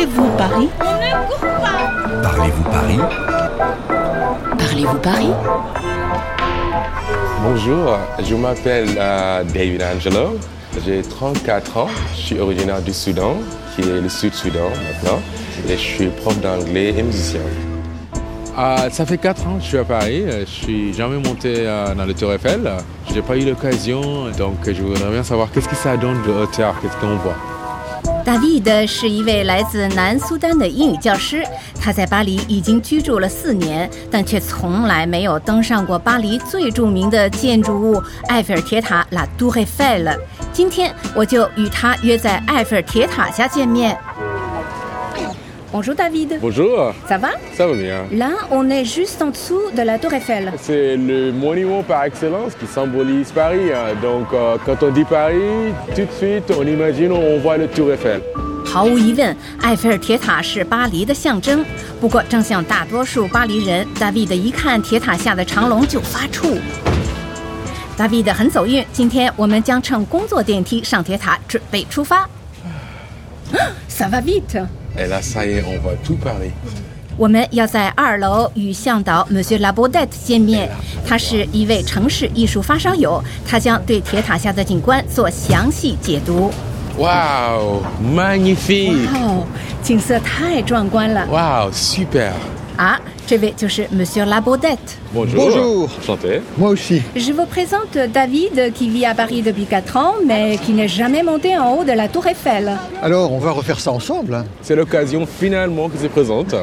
Parlez-vous Paris? Parlez-vous Paris? Parlez-vous Paris? Bonjour, je m'appelle euh, David Angelo, j'ai 34 ans, je suis originaire du Soudan, qui est le Sud-Soudan maintenant, et je suis prof d'anglais et musicien. Ah, ça fait 4 ans que je suis à Paris. Je suis jamais monté euh, dans le Tour Eiffel. Je n'ai pas eu l'occasion, donc je voudrais bien savoir qu'est-ce que ça donne de hauteur, qu'est-ce qu'on voit. 大卫的是一位来自南苏丹的英语教师，他在巴黎已经居住了四年，但却从来没有登上过巴黎最著名的建筑物埃菲尔铁塔 La Tour Eiffel。今天我就与他约在埃菲尔铁塔下见面。Bonjour David. Bonjour, Ça va ça va bien. Là, on est juste en dessous de la Tour Eiffel. C'est le monument par excellence qui symbolise Paris. hein. Donc euh, quand on dit Paris, tout de suite on imagine, on voit le Tour Eiffel. 毫无疑问，埃菲尔铁塔是巴黎的象征。不过，正像大多数巴黎人，David 一看铁塔下的长龙就发怵。David 很走运，今天我们将乘工作电梯上铁塔，准备出发。Ça va vite。 Et là ça y est, on voit tout Paris. 我们要在二楼与向导 Monsieur Labaudet 见面，他是一位城市艺术发烧友，他将对铁塔下的景观做详细解读。Waouh, magnifique 哦，景色太壮观了 Waouh, super 啊！这位就是 Monsieur Labaudet。 Bonjour. Bonjour. Enchanté. Moi aussi. Je vous présente David qui vit à Paris depuis 4 ans mais qui n'est jamais monté en haut de la tour Eiffel. Alors, on va refaire ça ensemble. hein. C'est l'occasion finalement qui se présente.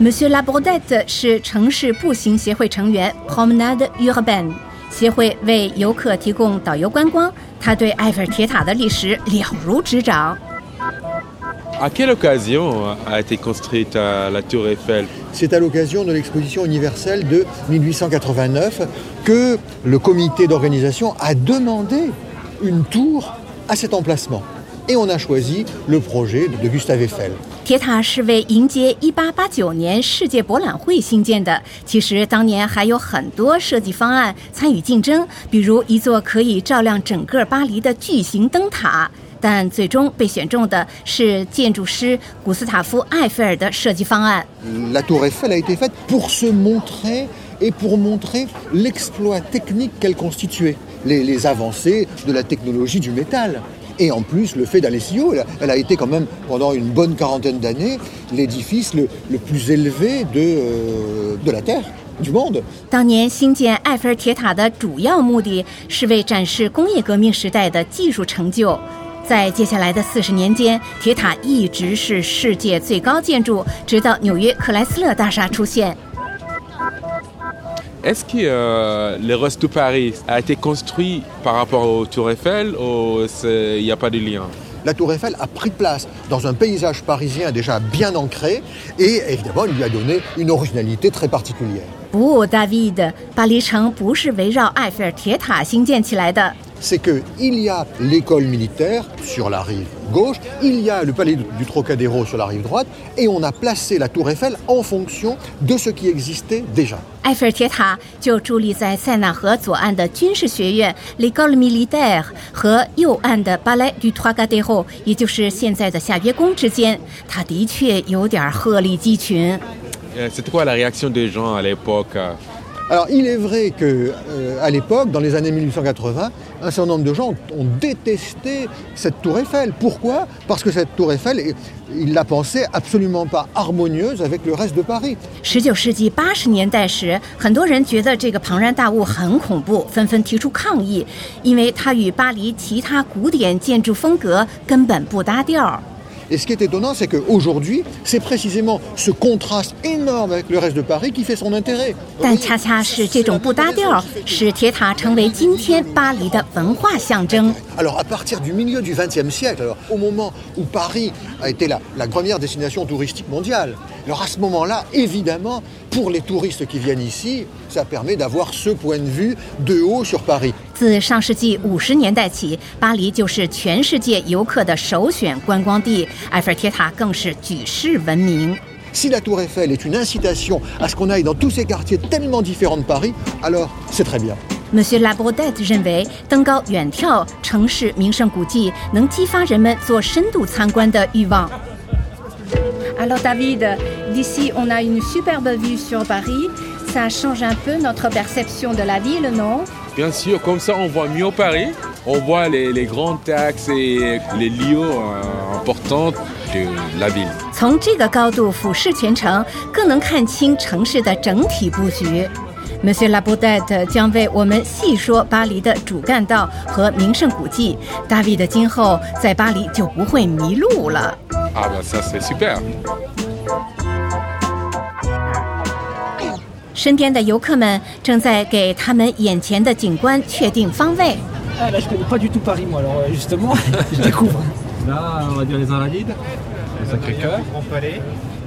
Monsieur Labordette 是城市步行协会成员 Promenade Urbaine 协会为游客提供导游观光，他对埃菲尔铁塔的历史了如指掌。 À quelle occasion a été construite euh, la Tour Eiffel C'est à l'occasion de l'exposition universelle de 1889 que le comité d'organisation a demandé une tour à cet emplacement. Et on a choisi le projet de Gustave Eiffel. 铁塔是为迎接1889年世界博览会兴建的。其实当年还有很多设计方案参与竞争，比如一座可以照亮整个巴黎的巨型灯塔。 但最终被选中的是建筑师古斯塔夫·埃菲尔的设计方案。La tour Eiffel a été faite pour se montrer et pour montrer l'exploit technique qu'elle constituait, les, les avancées de la technologie du métal. Et en plus, le fait d'aller si haut, elle a, été quand même, pendant une bonne quarantaine d'années, l'édifice le, le plus élevé de, euh, de la Terre, du monde. 当年兴建埃菲尔铁塔的主要目的是为展示工业革命时代的技术成就。在接下来的四十年间，铁塔一直是世界最高建筑，直到纽约克莱斯勒大厦出现。Est-ce que euh, le reste de Paris a été construit par rapport au Tour Eiffel ou il n'y a pas de lien La tour Eiffel a pris place dans un paysage parisien déjà bien ancré et évidemment lui a donné une originalité très particulière. 不，David，巴黎城不是围绕埃菲尔铁塔兴建起来的。c'est que il y a l'école militaire sur la rive gauche, il y a le palais du Trocadéro sur la rive droite, et on a placé la tour Eiffel en fonction de ce qui existait déjà. 埃菲尔铁塔就伫立在塞纳河左岸的军事学院 （L'École Militaire） 和右岸的 Palais du Trocadéro，也就是现在的夏约宫之间。它的确有点鹤立鸡群。Euh, C'était quoi la réaction des gens à l'époque euh Alors il est vrai que euh, à l'époque, dans les années 1880, un certain nombre de gens ont détesté cette tour Eiffel. Pourquoi Parce que cette tour Eiffel, est- ils la pensaient absolument pas harmonieuse avec le reste de Paris. 十九世纪八十年代时，很多人觉得这个庞然大物很恐怖，纷纷提出抗议，因为它与巴黎其他古典建筑风格根本不搭调。 et ce qui est étonnant, c'est qu'aujourd'hui, c'est précisément ce contraste énorme avec le reste de Paris qui fait son intérêt. Alors à partir du milieu du XXe siècle, alors, au moment où Paris a été la, la première destination touristique mondiale, alors à ce moment-là, évidemment, pour les touristes qui viennent ici, ça permet d'avoir ce point de vue de haut sur Paris. 自上世纪五十年代起，巴黎就是全世界游客的首选观光地，埃菲尔铁塔更是举世闻名。 Si la tour Eiffel est une incitation à ce qu'on aille dans tous ces quartiers tellement différents de Paris, alors c'est très bien. Monsieur Labaudet 认为，登高远眺城市名胜古迹能激发人们做深度参观的欲望。 Alors David, d'ici on a une superbe vue sur Paris. Ça change un peu notre perception de la ville, non Bien sûr, comme ça on voit mieux Paris. On voit les, les grands taxes et les lieux euh, importants de la ville. 从这个高度俯视全城，更能看清城市的整体布局。Monsieur Laboudette 将为我们细说巴黎的主干道和名胜古迹。大卫的今后在巴黎就不会迷路了。 Ah ben ça c'est super. 身边的游客们正在给他们眼前的景观确定方位。Ah là je connais pas du tout Paris moi alors euh, justement je découvre. Là, on va dire les Invalides, le Sacré-Cœur.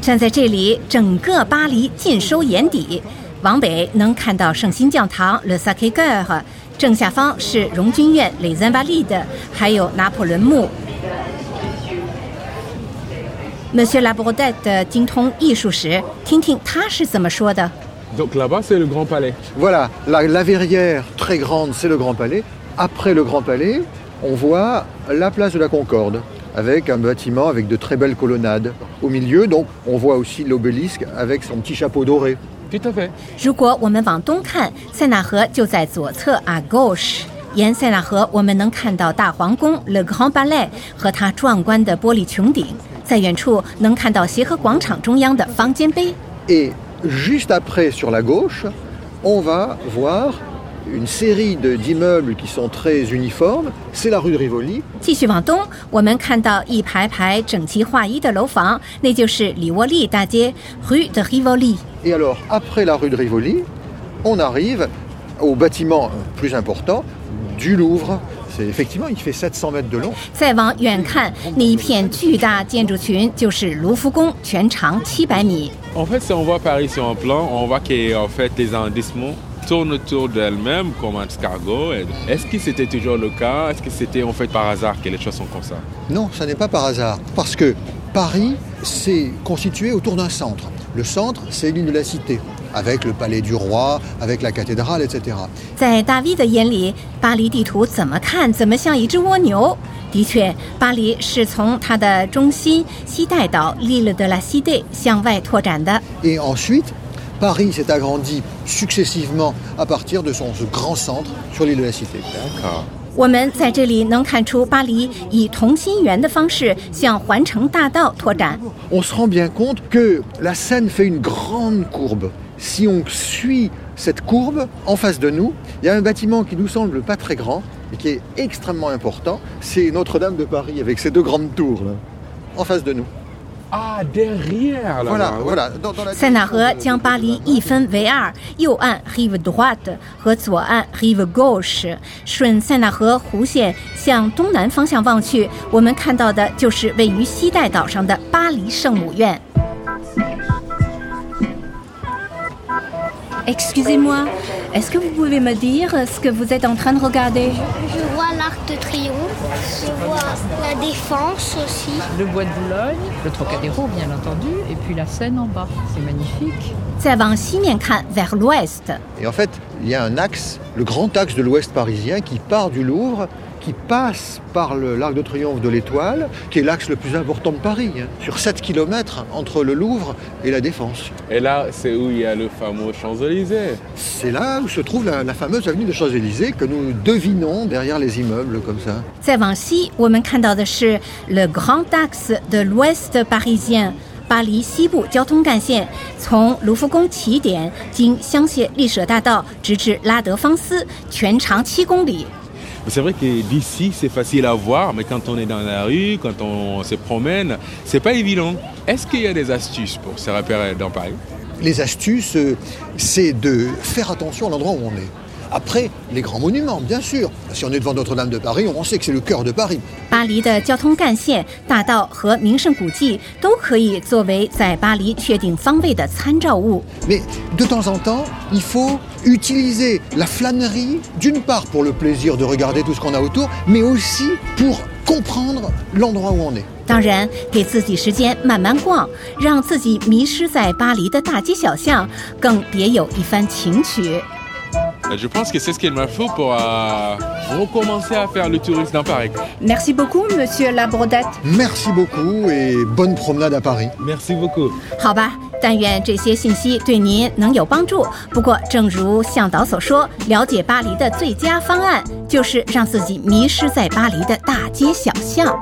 站在这里，整个巴黎尽收眼底。往北能看到圣心教堂 Le Sacré-Cœur，正下方是荣军院 Les Invalides，还有拿破仑墓。Monsieur Labourdette 精通艺术史，听听他是怎么说的。Donc là-bas c'est le Grand Palais. Voilà, la, la verrière très grande, c'est le Grand Palais. Après le Grand Palais, on voit la place de la Concorde, avec un bâtiment avec de très belles colonnades. Au milieu, donc, on voit aussi l'obélisque avec son petit chapeau doré. Tout à fait. 如果我们往东看，塞纳河就在左侧啊 gauche。沿塞纳河，我们能看到大皇宫 Le Grand Palais 和它壮观的玻璃穹顶，在远处能看到协和广场中央的方尖碑。 Et juste après, sur la gauche, on va voir une série de- d'immeubles qui sont très uniformes. C'est la rue de Rivoli. 继续往东，我们看到一排排整齐划一的楼房，那就是里沃利大街 Rue de Rivoli。 Et alors, après la rue de Rivoli, on arrive au bâtiment plus important du Louvre. C'est effectivement, il fait 700 mètres de long. 再往远看，那一片巨大建筑群就是卢浮宫，全长七百米。 En fait si on voit Paris sur un plan, on voit que en fait les arrondissements tournent autour d'elles-mêmes comme un escargot. Est-ce que c'était toujours le cas? Est-ce que c'était en fait par hasard que les choses sont comme ça? Non, ça n'est pas par hasard. Parce que Paris, c'est constitué autour d'un centre. Le centre, c'est l'île de la Cité, avec le palais du roi, avec la cathédrale, etc. 在大 V 的眼里，巴黎地图怎么看怎么像一只蜗牛。的确，巴黎是从它的中心西带岛 l'île de la Cité 向外拓展的。 Et ensuite, Paris s'est agrandi successivement à partir de son ce grand centre sur l'île de la Cité. D'accord. 我们在这里能看出巴黎以同心圆的方式向环城大道拓展。 On se rend bien compte que la Seine fait une grande courbe. Si on suit cette courbe, en face de nous, il y a un bâtiment qui nous semble pas très grand, et qui est extrêmement important. C'est Notre-Dame de Paris, avec ses deux grandes tours, là, en face de nous. 塞纳河将巴黎一分为二，右岸 Rive Droite 和左岸 Rive Gauche。顺塞纳河弧线向东南方向望去，我们看到的就是位于西岱岛上的巴黎圣母院。Excusez-moi, est-ce que vous pouvez me dire ce que vous êtes en train de regarder? Je, vois l'Arc de Triomphe, je vois la Défense aussi. Le bois de Boulogne, le Trocadéro bien entendu, et puis la Seine en bas. C'est magnifique. vers l'ouest. Et en fait, il y a un axe, le grand axe de l'ouest parisien qui part du Louvre qui passe par le- l'Arc de Triomphe de l'Étoile, qui est l'axe le plus important de Paris, hein, sur 7 km entre le Louvre et la Défense. Et là c'est où il y a le fameux Champs-Élysées. C'est là où se trouve la, la fameuse avenue des Champs-Élysées que nous devinons derrière les immeubles comme ça. 再往西，我们看到的是 Le Grand Axe de l'Ouest parisien。巴黎西部交通干线从卢浮宫起点，经香榭丽舍大道直至拉德芳斯，全长七公里。 C'est vrai que d'ici c'est facile à voir, mais quand on est dans la rue, quand on se promène, c'est pas évident. Est-ce qu'il y a des astuces pour se repérer dans Paris? Les astuces, euh, c'est de faire attention à l'endroit où on est. Après, les grands monuments, bien sûr. Si on est devant Notre-Dame de Paris, on sait que c'est le cœur de Paris. 巴黎的交通干线、大道和名胜古迹都可以作为在巴黎确定方位的参照物。 Mais de temps en temps, il faut utiliser la flânerie, d'une part pour le plaisir de regarder tout ce qu'on a autour, mais aussi pour comprendre l'endroit où on est. 当然，给自己时间慢慢逛，让自己迷失在巴黎的大街小巷，更别有一番情趣。 Je pense que c'est ce qu'il me faut pour euh, recommencer à faire le tourisme dans Paris. Merci beaucoup, Monsieur Labrodette. Merci beaucoup et bonne promenade à Paris. Merci beaucoup. 好吧，但愿这些信息对您能有帮助。不过，正如向导所说，了解巴黎的最佳方案就是让自己迷失在巴黎的大街小巷。